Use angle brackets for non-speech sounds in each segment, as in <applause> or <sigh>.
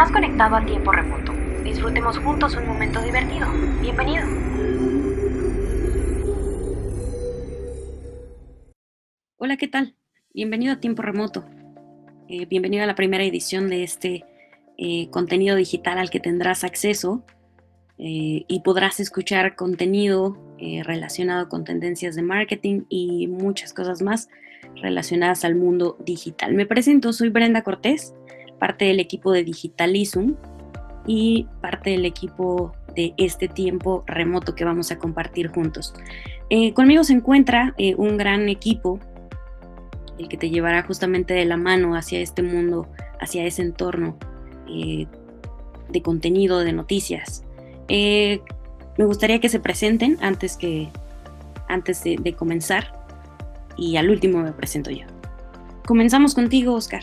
has conectado a tiempo remoto. Disfrutemos juntos un momento divertido. Bienvenido. Hola, ¿qué tal? Bienvenido a Tiempo Remoto. Eh, bienvenido a la primera edición de este eh, contenido digital al que tendrás acceso eh, y podrás escuchar contenido relacionado con tendencias de marketing y muchas cosas más relacionadas al mundo digital. Me presento, soy Brenda Cortés, parte del equipo de Digitalism y parte del equipo de este tiempo remoto que vamos a compartir juntos. conmigo se encuentra un gran equipo el que te llevará justamente de la mano hacia este mundo, hacia ese entorno eh, de contenido, de noticias. Eh, me gustaría que se presenten antes, que, antes de, de comenzar y al último me presento yo. Comenzamos contigo, Oscar.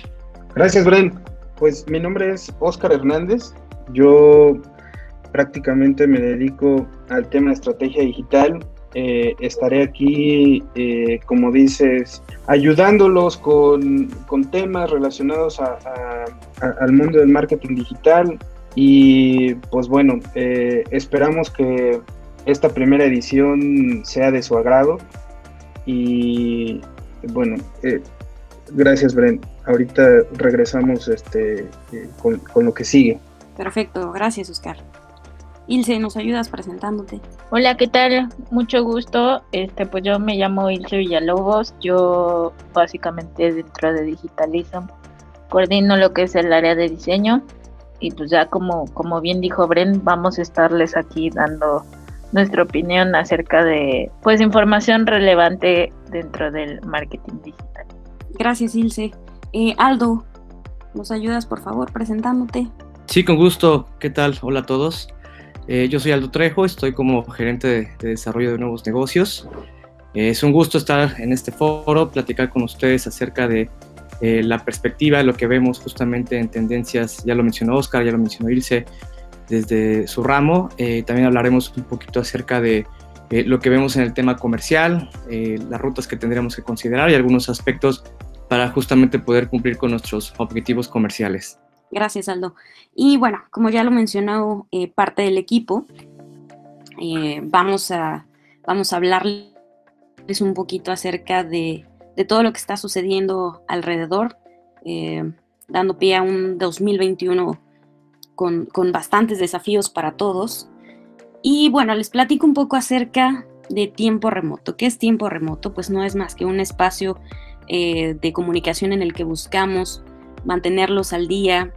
Gracias, Bren. Pues mi nombre es Oscar Hernández. Yo prácticamente me dedico al tema estrategia digital eh, estaré aquí, eh, como dices, ayudándolos con, temas relacionados al mundo del marketing digital y pues bueno, eh, esperamos que esta primera edición sea de su agrado y bueno, gracias Bren. Ahorita regresamos este, con, con lo que sigue. Perfecto, gracias Oscar. Ilse, ¿nos ayudas presentándote? Hola, ¿qué tal? Mucho gusto. Este, pues yo me llamo Ilse Villalobos. Yo básicamente dentro de Digitalism coordino lo que es el área de diseño y pues ya como, como bien dijo Bren, vamos a estarles aquí dando nuestra opinión acerca de pues información relevante dentro del marketing digital. Gracias, Ilse. Eh, Aldo, ¿nos ayudas por favor presentándote? Sí, con gusto. ¿Qué tal? Hola a todos. Eh, yo soy Aldo Trejo, estoy como gerente de, desarrollo de nuevos negocios. Eh, es un gusto estar en este foro, platicar con ustedes acerca de eh, la perspectiva, de lo que vemos justamente en tendencias, ya lo mencionó Oscar, ya lo mencionó Ilse, desde su ramo. también hablaremos un poquito acerca de lo que vemos en el tema comercial, las rutas que tendríamos que considerar y algunos aspectos para justamente poder cumplir con nuestros objetivos comerciales. Gracias, Aldo. Y bueno, como ya lo mencionó eh, parte del equipo, eh, vamos, a, vamos a hablarles un poquito acerca de, todo lo que está sucediendo alrededor, eh, dando pie a un 2021 con, con, bastantes desafíos para todos. Y bueno, les platico un poco acerca de tiempo remoto. ¿Qué es tiempo remoto? Pues no es más que un espacio de comunicación en el que buscamos mantenerlos al día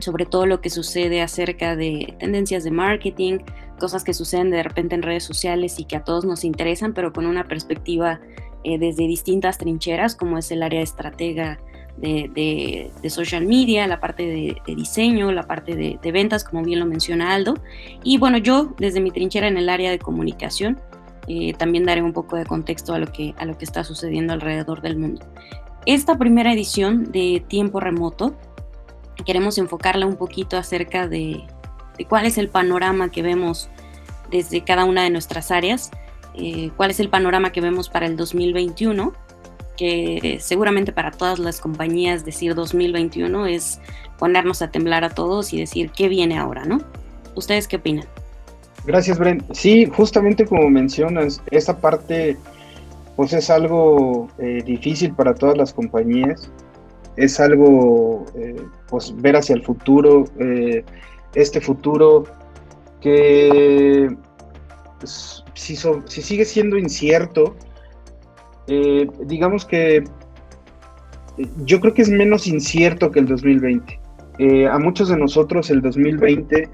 sobre todo lo que sucede acerca de tendencias de marketing, cosas que suceden de repente en redes sociales y que a todos nos interesan, pero con una perspectiva eh, desde distintas trincheras, como es el área estratega de, social media, la parte de, diseño, la parte de, ventas, como bien lo menciona Aldo. Y bueno, yo desde mi trinchera en el área de comunicación, eh, también daré un poco de contexto a lo, que, está sucediendo alrededor del mundo. Esta primera edición de Tiempo Remoto queremos enfocarla un poquito acerca de, cuál es el panorama que vemos desde cada una de nuestras áreas, eh, cuál es el panorama que vemos para el 2021, que seguramente para todas las compañías decir 2021 es ponernos a temblar a todos y decir qué viene ahora, ¿no? ¿Ustedes qué opinan? Gracias, Bren. Sí, justamente como mencionas, esta parte pues es algo eh, difícil para todas las compañías. Es algo, eh, pues, ver hacia el futuro, eh, este futuro que pues, si, si, sigue siendo incierto, digamos que yo creo que es menos incierto que el 2020. a muchos de nosotros el 2020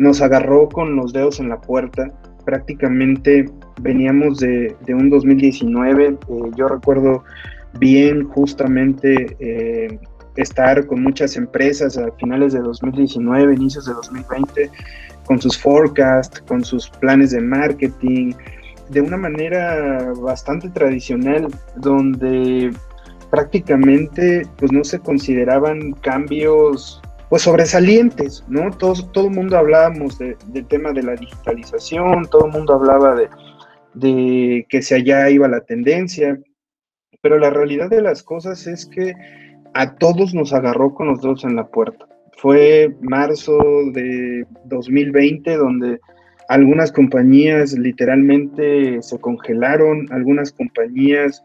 nos agarró con los dedos en la puerta prácticamente veníamos de, un 2019. Eh, yo recuerdo bien justamente eh, estar con muchas empresas a finales de 2019, inicios de 2020, con sus forecasts, con sus planes de marketing, de una manera bastante tradicional, donde prácticamente pues no se consideraban cambios pues sobresalientes, ¿no? Todo, el mundo hablábamos del tema de la digitalización, todo el mundo hablaba de, de que se allá iba la tendencia, pero la realidad de las cosas es que a todos nos agarró con los dedos en la puerta. fue marzo de 2020 donde algunas compañías literalmente se congelaron, algunas compañías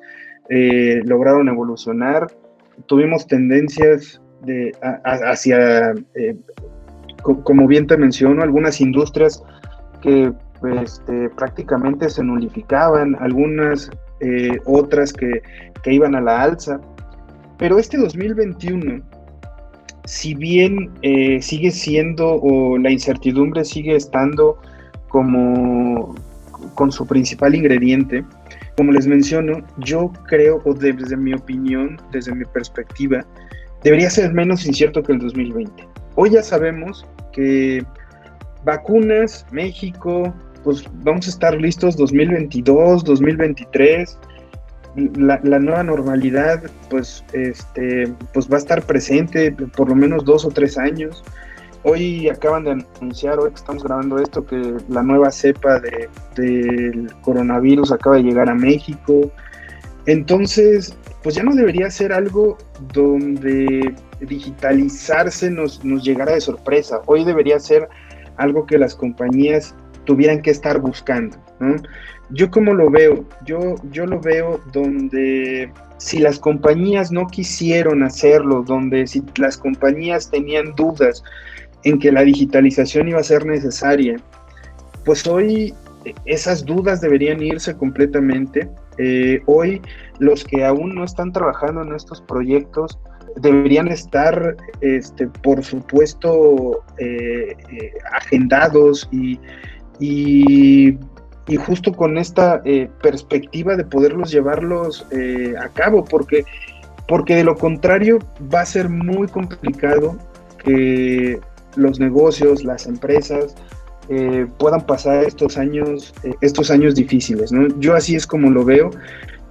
eh, lograron evolucionar, tuvimos tendencias hacia, eh, como bien te menciono, algunas industrias que este, prácticamente se nulificaban, algunas eh, otras que, que iban a la alza. Pero este 2021 si bien sigue siendo o la incertidumbre sigue estando como con su principal ingrediente. Como les menciono, yo creo, o desde mi opinión, desde mi perspectiva, debería ser menos incierto que el 2020. Hoy ya sabemos que vacunas, México, pues vamos a estar listos 2022, 2023. La, la, nueva normalidad, pues, este, pues va a estar presente por lo menos dos o tres años. Hoy acaban de anunciar, hoy que estamos grabando esto, que la nueva cepa de, del coronavirus acaba de llegar a México. Entonces, pues ya no debería ser algo donde digitalizarse nos, nos llegara de sorpresa. Hoy debería ser algo que las compañías tuvieran que estar buscando. Yo como lo veo, yo, yo lo veo donde si las compañías no quisieron hacerlo, donde si las compañías tenían dudas, en que la digitalización iba a ser necesaria, pues hoy esas dudas deberían irse completamente. Eh, hoy los que aún no están trabajando en estos proyectos deberían estar, este, por supuesto, eh, eh, agendados y, y, justo con esta perspectiva de poderlos llevarlos a cabo, porque, porque de lo contrario va a ser muy complicado que los negocios, las empresas eh, puedan pasar estos años, eh, estos años difíciles. ¿no? Yo así es como lo veo.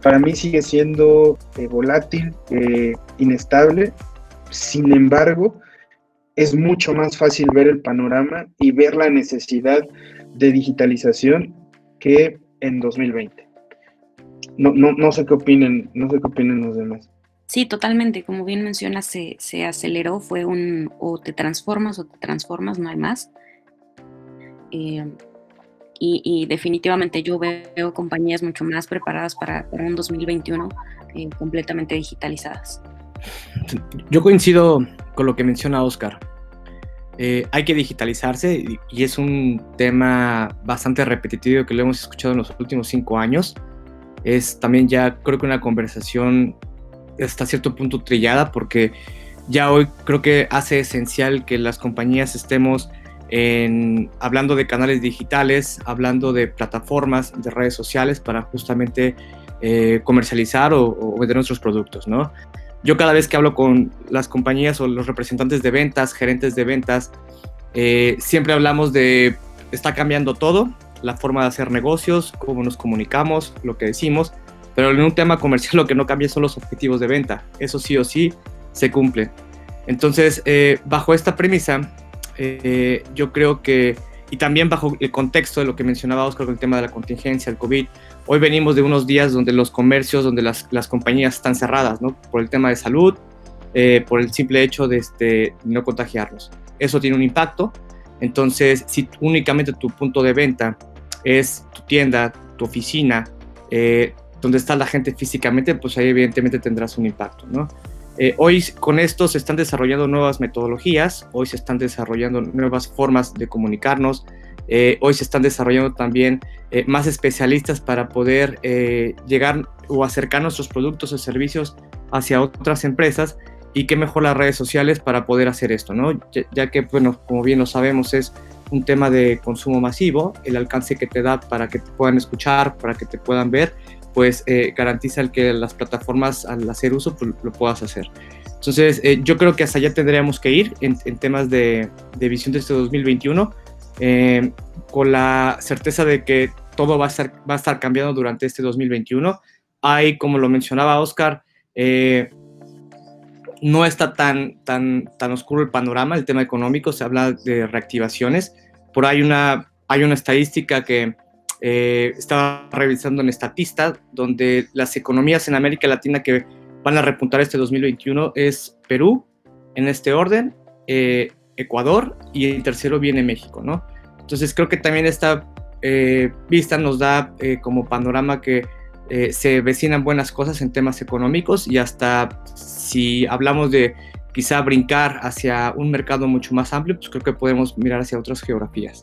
Para mí sigue siendo eh, volátil, inestable. Sin embargo, es mucho más fácil ver el panorama y ver la necesidad de digitalización que en 2020. No, no, no sé qué opinen, no sé qué opinen los demás. Sí, totalmente. Como bien mencionas, se, se, aceleró, fue un o te transformas o te transformas, no hay más. Eh, y, definitivamente yo veo compañías mucho más preparadas para, un 2021 eh, completamente digitalizadas. Yo coincido con lo que menciona Oscar. Eh, hay que digitalizarse y, y, es un tema bastante repetitivo que lo hemos escuchado en los últimos cinco años. Es también ya creo que una conversación hasta cierto punto trillada porque ya hoy creo que hace esencial que las compañías estemos en, hablando de canales digitales, hablando de plataformas, de redes sociales para justamente eh, comercializar o, vender nuestros productos, ¿no? Yo cada vez que hablo con las compañías o los representantes de ventas, gerentes de ventas, eh, siempre hablamos de, está cambiando todo, la forma de hacer negocios, cómo nos comunicamos, lo que decimos, pero en un tema comercial <laughs> lo que no cambia son los objetivos de venta. Eso sí o sí se cumple. Entonces, eh, bajo esta premisa, eh, yo creo que, y también bajo el contexto de lo que mencionaba Oscar con el tema de la contingencia, el COVID, hoy venimos de unos días donde los comercios, donde las, las compañías están cerradas, ¿no? Por el tema de salud, eh, por el simple hecho de este, no contagiarlos. Eso tiene un impacto. Entonces, si únicamente tu punto de venta es tu tienda, tu oficina, eh, donde está la gente físicamente, pues ahí evidentemente tendrás un impacto, ¿no? Eh, hoy con esto se están desarrollando nuevas metodologías, hoy se están desarrollando nuevas formas de comunicarnos, eh, hoy se están desarrollando también eh, más especialistas para poder llegar o acercar nuestros productos o servicios hacia otras empresas y qué mejor las redes sociales para poder hacer esto, ¿no? Ya, ya, que, bueno, como bien lo sabemos, es un tema de consumo masivo, el alcance que te da para que te puedan escuchar, para que te puedan ver pues eh, garantiza el que las plataformas al hacer uso pues, lo puedas hacer. Entonces, eh, yo creo que hasta allá tendríamos que ir en, temas de, visión de este 2021, eh, con la certeza de que todo va a, estar, va a estar cambiando durante este 2021. Hay, como lo mencionaba Oscar, no está tan, tan, tan oscuro el panorama, el tema económico, se habla de reactivaciones. Por ahí una, hay una estadística que eh, estaba revisando en Estatista, donde las economías en América Latina que van a repuntar este 2021 es Perú, en este orden, eh, Ecuador y en tercero viene México, ¿no? Entonces creo que también esta eh, vista nos da eh, como panorama que se vecinan buenas cosas en temas económicos y hasta si hablamos de quizá brincar hacia un mercado mucho más amplio, pues creo que podemos mirar hacia otras geografías.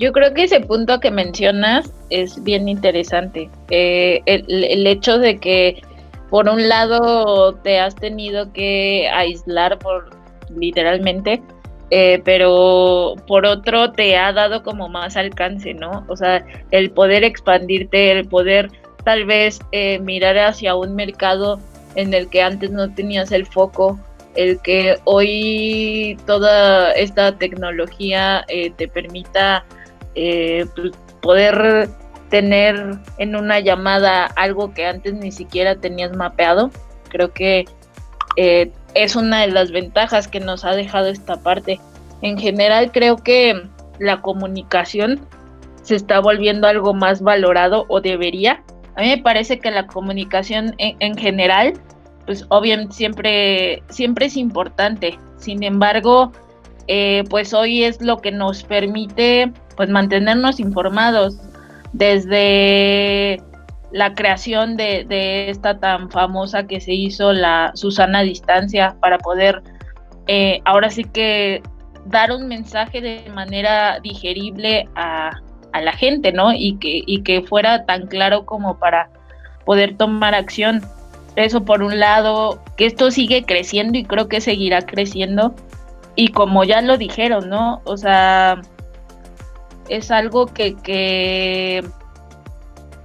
Yo creo que ese punto que mencionas es bien interesante. el, el, hecho de que por un lado te has tenido que aislar por literalmente, eh, pero por otro te ha dado como más alcance, ¿no? O sea, el poder expandirte, el poder tal vez eh, mirar hacia un mercado en el que antes no tenías el foco, el que hoy toda esta tecnología eh, te permita pues, poder tener en una llamada algo que antes ni siquiera tenías mapeado. Creo que eh, es una de las ventajas que nos ha dejado esta parte. En general creo que la comunicación se está volviendo algo más valorado o debería. A mí me parece que la comunicación en, general, pues obviamente siempre, siempre es importante. Sin embargo, eh, pues hoy es lo que nos permite pues mantenernos informados desde la creación de, esta tan famosa que se hizo la Susana Distancia para poder eh, ahora sí que dar un mensaje de manera digerible a, la gente, ¿no? Y que, y que fuera tan claro como para poder tomar acción. Eso por un lado, que esto sigue creciendo y creo que seguirá creciendo. Y como ya lo dijeron, ¿no? O sea, es algo que, que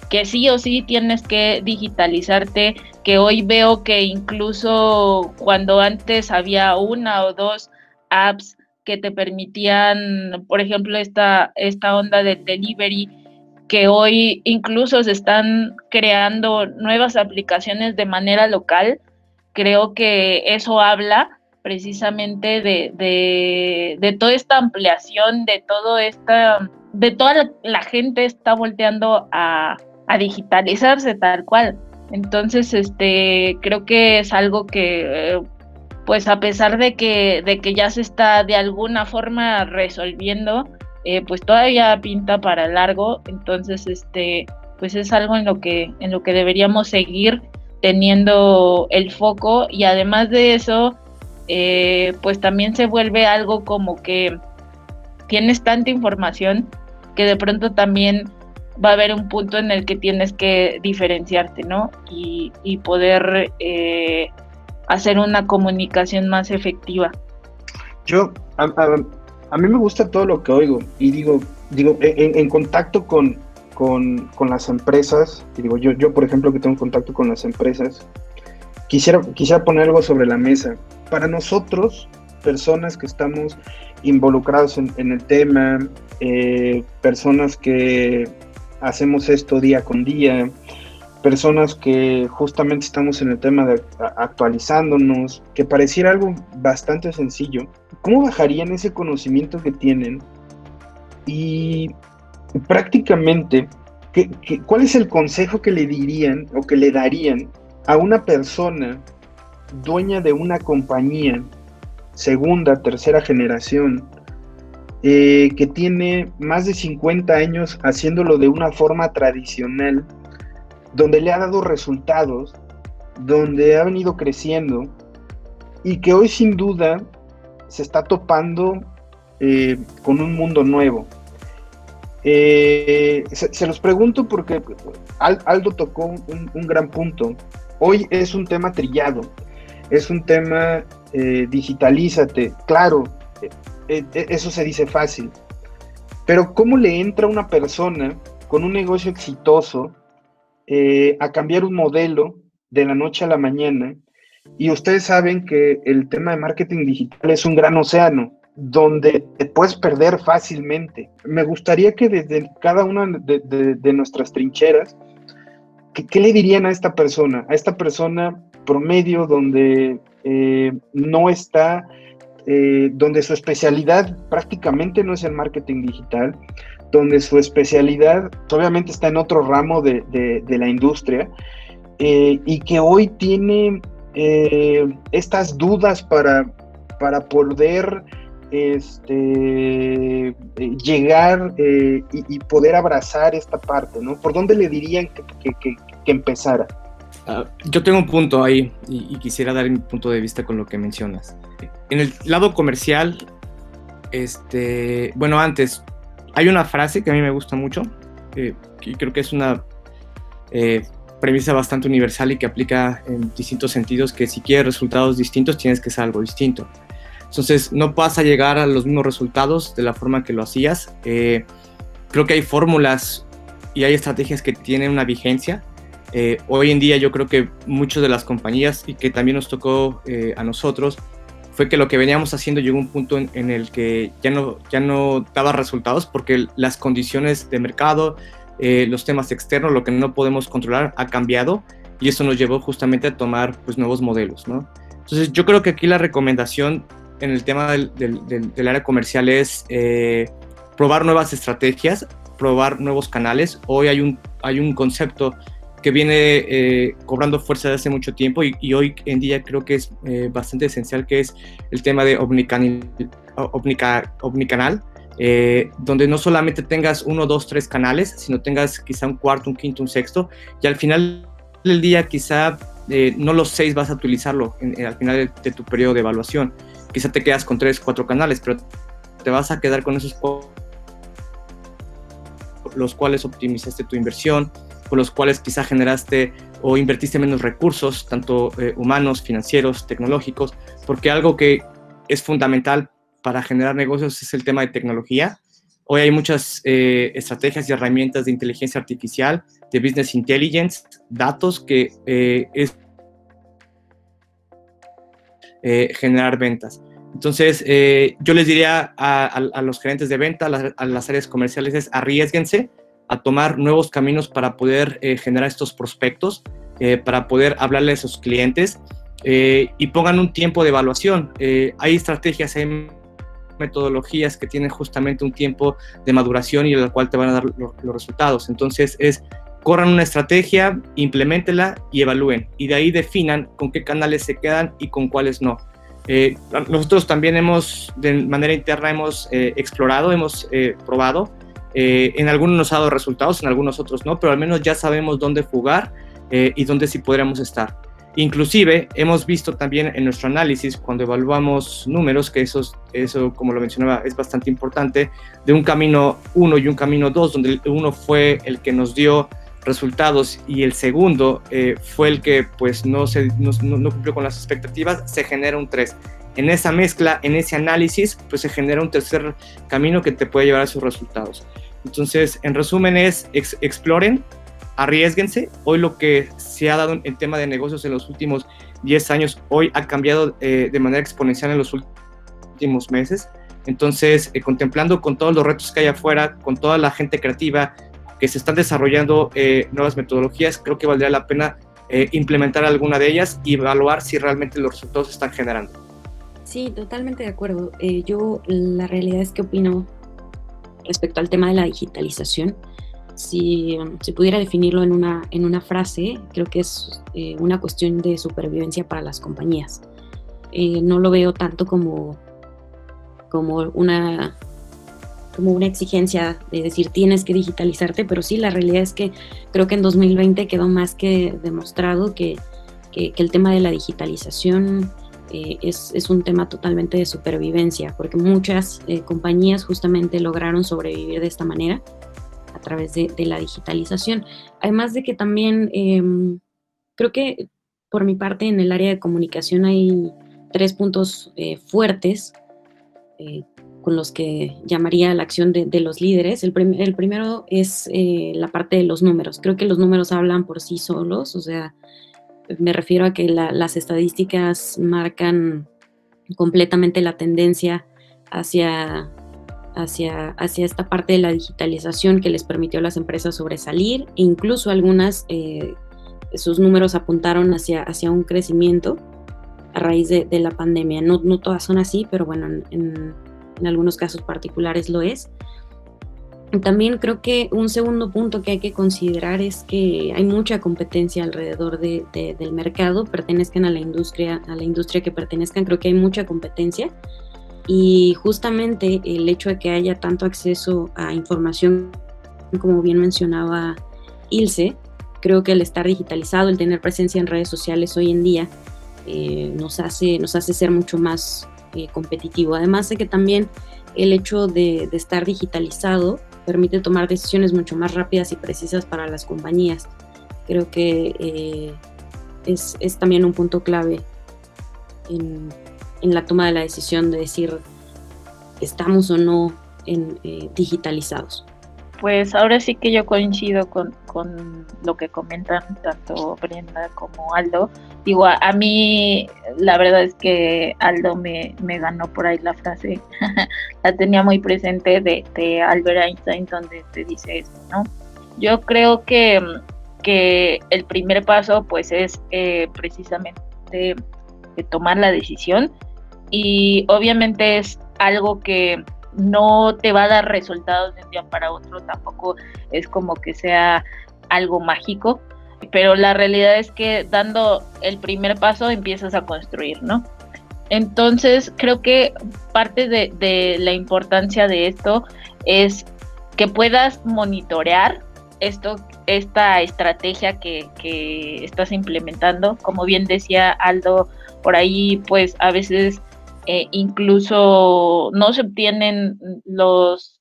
que sí o sí tienes que digitalizarte, que hoy veo que incluso cuando antes había una o dos apps que te permitían, por ejemplo, esta, esta onda de delivery, que hoy incluso se están creando nuevas aplicaciones de manera local, creo que eso habla precisamente de, de, de toda esta ampliación, de todo esta, de toda la gente está volteando a, a digitalizarse tal cual. Entonces, este, creo que es algo que, eh, pues a pesar de que, de que ya se está de alguna forma resolviendo, eh, pues todavía pinta para largo. Entonces, este, pues es algo en lo que, en lo que deberíamos seguir teniendo el foco y además de eso, eh, pues también se vuelve algo como que tienes tanta información que de pronto también va a haber un punto en el que tienes que diferenciarte, ¿no? Y, poder eh, hacer una comunicación más efectiva. Yo, a, mí me gusta todo lo que oigo y digo, digo en, contacto con, con, las empresas, y digo, yo, yo por ejemplo que tengo contacto con las empresas, quisiera, quisiera poner algo sobre la mesa. Para nosotros, personas que estamos involucrados en, el tema, eh, personas que hacemos esto día con día, personas que justamente estamos en el tema de actualizándonos, que pareciera algo bastante sencillo, ¿cómo bajarían ese conocimiento que tienen? Y prácticamente, ¿qué, cuál es el consejo que le dirían o que le darían a una persona dueña de una compañía, segunda, tercera generación, eh, que tiene más de 50 años haciéndolo de una forma tradicional, donde le ha dado resultados, donde ha venido creciendo y que hoy sin duda se está topando eh, con un mundo nuevo. Eh, se, los pregunto porque Aldo tocó un, gran punto. Hoy es un tema trillado, es un tema digitalízate. Claro, eh, eh, eso se dice fácil. Pero ¿cómo le entra una persona con un negocio exitoso eh, a cambiar un modelo de la noche a la mañana? Y ustedes saben que el tema de marketing digital es un gran océano donde te puedes perder fácilmente. Me gustaría que desde cada una de, nuestras trincheras, ¿qué, le dirían a esta persona? A esta persona promedio donde no está eh, donde su especialidad prácticamente no es el marketing digital, donde su especialidad obviamente está en otro ramo de, la industria eh, y que hoy tiene eh, estas dudas para para poder este, eh, llegar eh, y, poder abrazar esta parte, ¿no? ¿Por dónde le dirían que, que, empezara? Ah, yo tengo un punto ahí y, quisiera dar mi punto de vista con lo que mencionas. En el lado comercial, este, bueno, antes, hay una frase que a mí me gusta mucho, y creo que es una eh, premisa bastante universal y que aplica en distintos sentidos, que si quieres resultados distintos tienes que hacer algo distinto. Entonces no vas a llegar a los mismos resultados de la forma que lo hacías. Eh, creo que hay fórmulas y hay estrategias que tienen una vigencia. Eh, hoy en día yo creo que muchas de las compañías y que también nos tocó eh, a nosotros fue que lo que veníamos haciendo llegó a un punto en, en, el que ya no, ya no daba resultados porque las condiciones de mercado, los temas externos, lo que no podemos controlar ha cambiado y eso nos llevó justamente a tomar pues, nuevos modelos. ¿no? Entonces yo creo que aquí la recomendación en el tema del, del, área comercial es eh, probar nuevas estrategias, probar nuevos canales. Hoy hay un, hay un concepto que viene eh, cobrando fuerza desde hace mucho tiempo y, hoy en día creo que es eh, bastante esencial, que es el tema de omnicanal, omnicanal donde no solamente tengas uno, dos, tres canales, sino tengas quizá un cuarto, un quinto, un sexto, y al final del día quizá no los seis vas a utilizarlo al final de, tu periodo de evaluación, quizá te quedas con tres, cuatro canales, pero te vas a quedar con esos los cuales optimizaste tu inversión, con los cuales quizá generaste o invertiste menos recursos, tanto eh, humanos, financieros, tecnológicos, porque algo que es fundamental para generar negocios es el tema de tecnología. Hoy hay muchas eh, estrategias y herramientas de inteligencia artificial, de business intelligence, datos que eh, es generar ventas. Entonces, yo les diría a, los gerentes de venta, a las, áreas comerciales, es arriesguense a tomar nuevos caminos para poder eh, generar estos prospectos, eh, para poder hablarle a sus clientes y pongan un tiempo de evaluación. hay estrategias, hay metodologías que tienen justamente un tiempo de maduración y en el cual te van a dar los resultados. Entonces, es corran una estrategia, implementenla y evalúen. Y de ahí definan con qué canales se quedan y con cuáles no. Eh, nosotros también hemos, de manera interna, hemos eh, explorado, hemos eh, en algunos nos ha dado resultados, en algunos otros no, pero al menos ya sabemos dónde jugar y dónde sí podríamos estar. Inclusive hemos visto también en nuestro análisis, cuando evaluamos números, que eso, eso como lo mencionaba, es bastante importante, de un camino 1 y un camino 2, donde uno fue el que nos dio resultados y el segundo eh, fue el que pues no, se, no, no, cumplió con las expectativas, se genera un 3. En esa mezcla, en ese análisis, pues se genera un tercer camino que te puede llevar a sus resultados. Entonces, en resumen es, exploren, arriesguense. Hoy lo que se ha dado en tema de negocios en los últimos 10 años, hoy ha cambiado eh, de manera exponencial en los últimos meses. Entonces, eh, contemplando con todos los retos que hay afuera, con toda la gente creativa, que se están desarrollando eh, nuevas metodologías, creo que valdría la pena eh, implementar alguna de ellas y evaluar si realmente los resultados se están generando. Sí, totalmente de acuerdo. Eh, yo la realidad es que opino respecto al tema de la digitalización. Si, si pudiera definirlo en una, en una frase, creo que es una cuestión de supervivencia para las compañías. no lo veo tanto como, como una como una exigencia de decir tienes que digitalizarte, pero sí, la realidad es que creo que en 2020 quedó más que demostrado que, que, el tema de la digitalización eh, es, es, un tema totalmente de supervivencia, porque muchas eh, compañías justamente lograron sobrevivir de esta manera a través de, de la digitalización. Además de que también em, creo que por mi parte en el área de comunicación hay tres puntos eh, fuertes con los que llamaría la acción de, los líderes. El, primero es eh, la parte de los números. Creo que los números hablan por sí solos, o sea, me refiero a que las estadísticas marcan completamente la tendencia hacia, hacia, hacia esta parte de la digitalización que les permitió a las empresas sobresalir e incluso algunas, eh, sus números apuntaron hacia, hacia un crecimiento a raíz de, la pandemia. No, no, todas son así, pero bueno, en, en algunos casos particulares lo es. También creo que un segundo punto que hay que considerar es que hay mucha competencia alrededor de, del mercado, pertenezcan a la industria, a la industria que pertenezcan, creo que hay mucha competencia y justamente el hecho de que haya tanto acceso a información, como bien mencionaba Ilse, creo que el estar digitalizado, el tener presencia en redes sociales hoy en día, eh, nos, hace, nos hace ser mucho más eh, competitivo. Además de que también el hecho de, estar digitalizado permite tomar decisiones mucho más rápidas y precisas para las compañías. Creo que eh, es, también un punto clave en, la toma de la decisión de decir estamos o no en, digitalizados. Pues ahora sí que yo coincido con, lo que comentan tanto Brenda como Aldo. Digo, a, mí la verdad es que Aldo me, ganó por ahí la frase, <laughs> la tenía muy presente de, Albert Einstein donde te dice esto, ¿no? Yo creo que, que el primer paso pues es eh, precisamente de tomar la decisión y obviamente es algo que no te va a dar resultados de un día para otro, tampoco es como que sea algo mágico, pero la realidad es que dando el primer paso empiezas a construir, ¿no? Entonces creo que parte de, la importancia de esto es que puedas monitorear esto, esta estrategia que, que estás implementando. Como bien decía Aldo, por ahí pues a veces eh, incluso no se obtienen los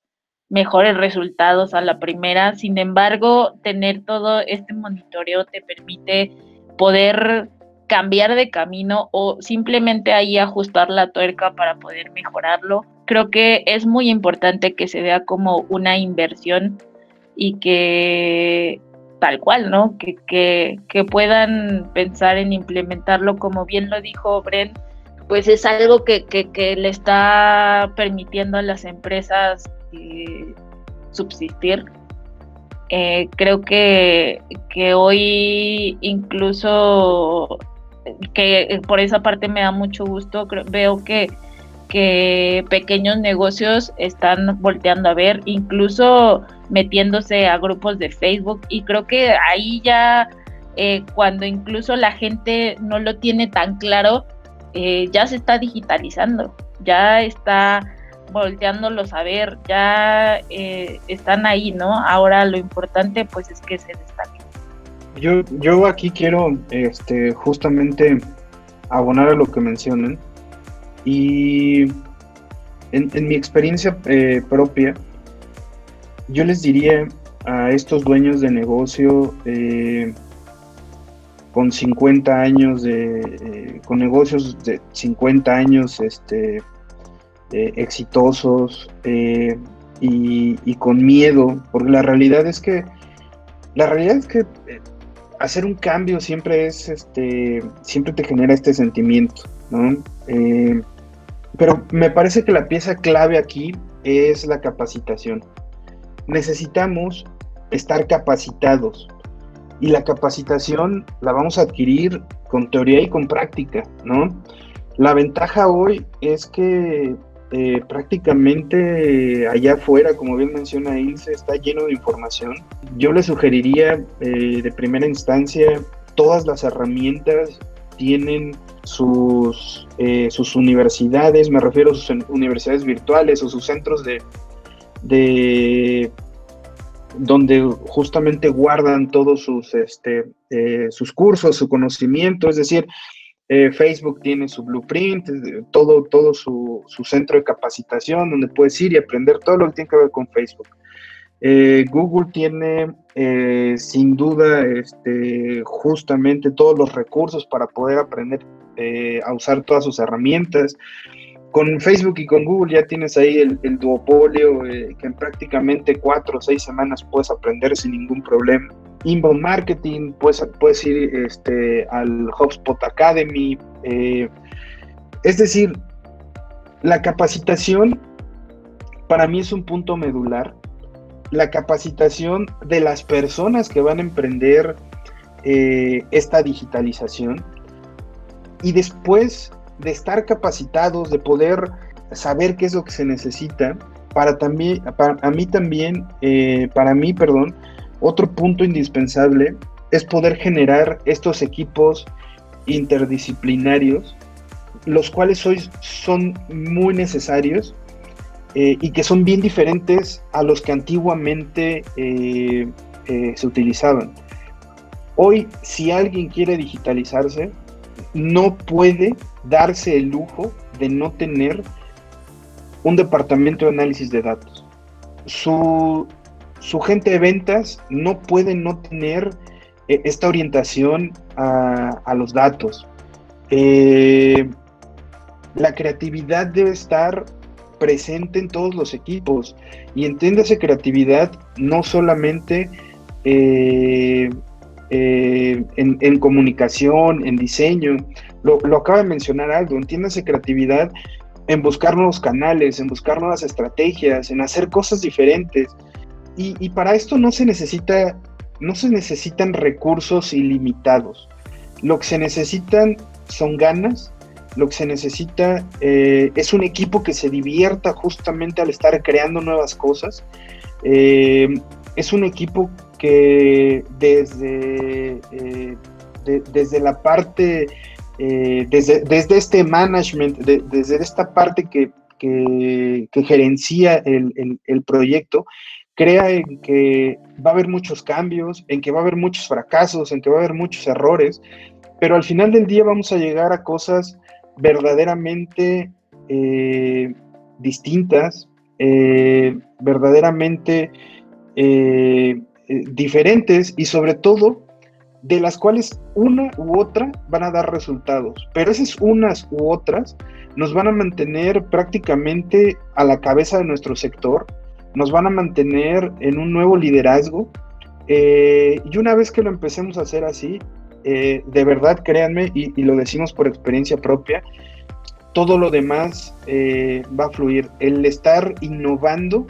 mejores resultados a la primera, sin embargo, tener todo este monitoreo te permite poder cambiar de camino o simplemente ahí ajustar la tuerca para poder mejorarlo. Creo que es muy importante que se vea como una inversión y que tal cual, ¿no? Que, que, que puedan pensar en implementarlo, como bien lo dijo Brent, pues es algo que, le está permitiendo a las empresas eh, subsistir. Eh, creo que, hoy incluso que por esa parte me da mucho gusto, veo que, que pequeños negocios están volteando a ver, incluso metiéndose a grupos de Facebook y creo que ahí ya eh, cuando incluso la gente no lo tiene tan claro, eh, ya se está digitalizando, ya está volteándolos a ver, ya eh, están ahí, ¿no? Ahora lo importante pues es que se destaquen. Yo, yo aquí quiero este, justamente abonar a lo que mencionan y en, mi experiencia eh, propia, yo les diría a estos dueños de negocio, con 50 años de, eh, con negocios de 50 años este, eh, exitosos eh, y, con miedo, porque la realidad es que, la realidad es que hacer un cambio siempre es, este, siempre te genera este sentimiento, ¿no? pero me parece que la pieza clave aquí es la capacitación. Necesitamos estar capacitados, y la capacitación la vamos a adquirir con teoría y con práctica, ¿no? La ventaja hoy es que eh, prácticamente allá afuera, como bien menciona Ilse, está lleno de información. Yo le sugeriría eh, de primera instancia, todas las herramientas tienen sus, eh, sus universidades, me refiero a sus universidades virtuales o sus centros de, de donde justamente guardan todos sus, este, eh, sus cursos, su conocimiento, es decir, eh, Facebook tiene su blueprint, todo, todo su, centro de capacitación, donde puedes ir y aprender todo lo que tiene que ver con Facebook. Eh, Google tiene sin duda este, justamente todos los recursos para poder aprender a usar todas sus herramientas con Facebook y con Google ya tienes ahí el, duopolio eh, que en prácticamente cuatro o seis semanas puedes aprender sin ningún problema. Inbound Marketing, puedes, puedes ir este, al HubSpot Academy. Eh, es decir, la capacitación para mí es un punto medular. La capacitación de las personas que van a emprender eh, esta digitalización. Y después de estar capacitados, de poder saber qué es lo que se necesita, para, también, para a mí también, eh, para mí, perdón, otro punto indispensable es poder generar estos equipos interdisciplinarios, los cuales hoy son muy necesarios eh, y que son bien diferentes a los que antiguamente eh, se utilizaban. Hoy, si alguien quiere digitalizarse, no puede darse el lujo de no tener un departamento de análisis de datos. Su, gente de ventas no puede no tener eh, esta orientación a, los datos. Eh, la creatividad debe estar presente en todos los equipos y entiéndase creatividad no solamente eh, en, comunicación, en diseño, lo, lo, acaba de mencionar algo, entiéndase creatividad en buscar nuevos canales, en buscar nuevas estrategias, en hacer cosas diferentes. Y, para esto no se necesita, no se necesitan recursos ilimitados. Lo que se necesitan son ganas, lo que se necesita eh, es un equipo que se divierta justamente al estar creando nuevas cosas. Eh, es un equipo que desde, eh, desde la parte eh, desde, desde, este management, desde esta parte que, que, gerencia el, el, proyecto, crea en que va a haber muchos cambios, en que va a haber muchos fracasos, en que va a haber muchos errores, pero al final del día vamos a llegar a cosas verdaderamente eh, distintas, eh, verdaderamente diferentes y sobre todo de las cuales una u otra van a dar resultados, pero esas unas u otras nos van a mantener prácticamente a la cabeza de nuestro sector, nos van a mantener en un nuevo liderazgo eh, y una vez que lo empecemos a hacer así, eh, de verdad créanme y, lo decimos por experiencia propia, todo lo demás eh, va a fluir. El estar innovando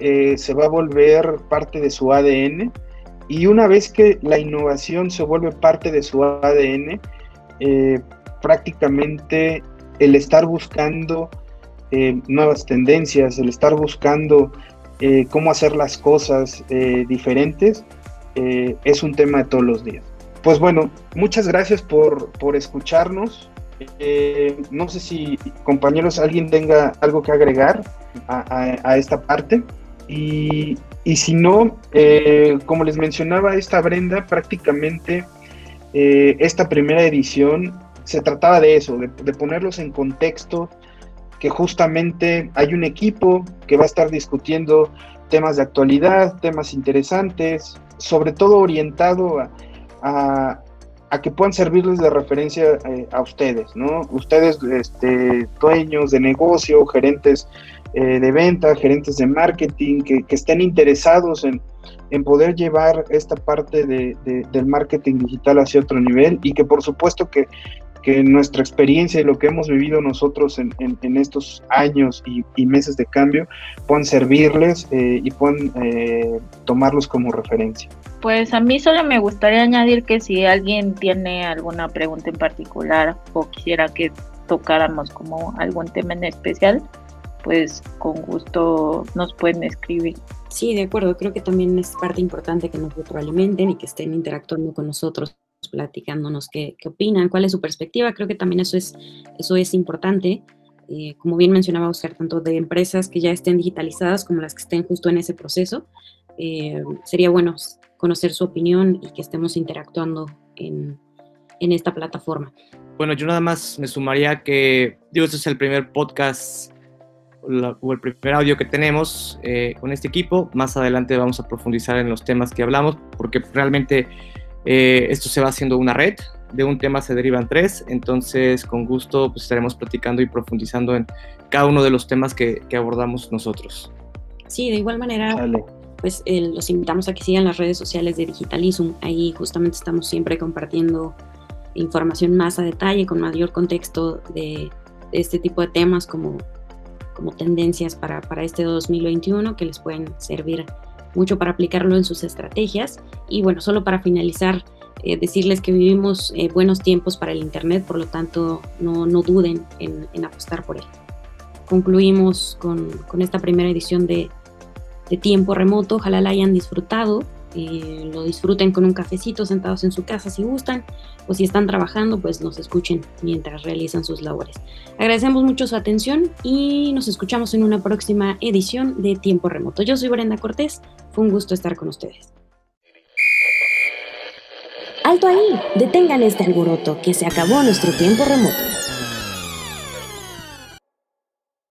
se va a volver parte de su ADN y una vez que la innovación se vuelve parte de su ADN, eh, prácticamente el estar buscando eh, nuevas tendencias, el estar buscando eh, cómo hacer las cosas diferentes, es un tema de todos los días. Pues bueno, muchas gracias por, escucharnos. no sé si compañeros alguien tenga algo que agregar a esta parte. Y, si no, eh, como les mencionaba esta Brenda, prácticamente eh, esta primera edición se trataba de eso, de, ponerlos en contexto, que justamente hay un equipo que va a estar discutiendo temas de actualidad, temas interesantes, sobre todo orientado a, que puedan servirles de referencia eh, a ustedes, ¿no? Ustedes, este, dueños de negocio, gerentes eh, de venta, gerentes de marketing, que, estén interesados en, poder llevar esta parte de, del marketing digital hacia otro nivel y que por supuesto que, nuestra experiencia y lo que hemos vivido nosotros en, estos años y, meses de cambio puedan servirles eh, y puedan eh, tomarlos como referencia. Pues a mí solo me gustaría añadir que si alguien tiene alguna pregunta en particular o quisiera que tocáramos como algún tema en especial, pues con gusto nos pueden escribir. Sí, de acuerdo, creo que también es parte importante que nos retroalimenten y que estén interactuando con nosotros, platicándonos qué, qué opinan, cuál es su perspectiva, creo que también eso es, eso es importante. Eh, como bien mencionaba Oscar, tanto de empresas que ya estén digitalizadas como las que estén justo en ese proceso, eh, sería bueno conocer su opinión y que estemos interactuando en, en esta plataforma. Bueno, yo nada más me sumaría que, digo, este es el primer podcast o el primer audio que tenemos eh, con este equipo. Más adelante vamos a profundizar en los temas que hablamos, porque realmente eh, esto se va haciendo una red. De un tema se derivan tres, entonces con gusto pues, estaremos platicando y profundizando en cada uno de los temas que, que abordamos nosotros. Sí, de igual manera, pues eh, los invitamos a que sigan las redes sociales de Digitalism. Ahí justamente estamos siempre compartiendo información más a detalle, con mayor contexto de este tipo de temas como como tendencias para, para este 2021 que les pueden servir mucho para aplicarlo en sus estrategias. Y bueno, solo para finalizar, eh, decirles que vivimos eh, buenos tiempos para el Internet, por lo tanto no, no duden en, en, apostar por él. concluimos con, con esta primera edición de, de Tiempo Remoto. Ojalá la hayan disfrutado. Eh, lo disfruten con un cafecito sentados en su casa si gustan o si están trabajando pues nos escuchen mientras realizan sus labores. Agradecemos mucho su atención y nos escuchamos en una próxima edición de Tiempo Remoto. Yo soy Brenda Cortés, fue un gusto estar con ustedes. Alto ahí, detengan este alboroto, que se acabó nuestro tiempo remoto.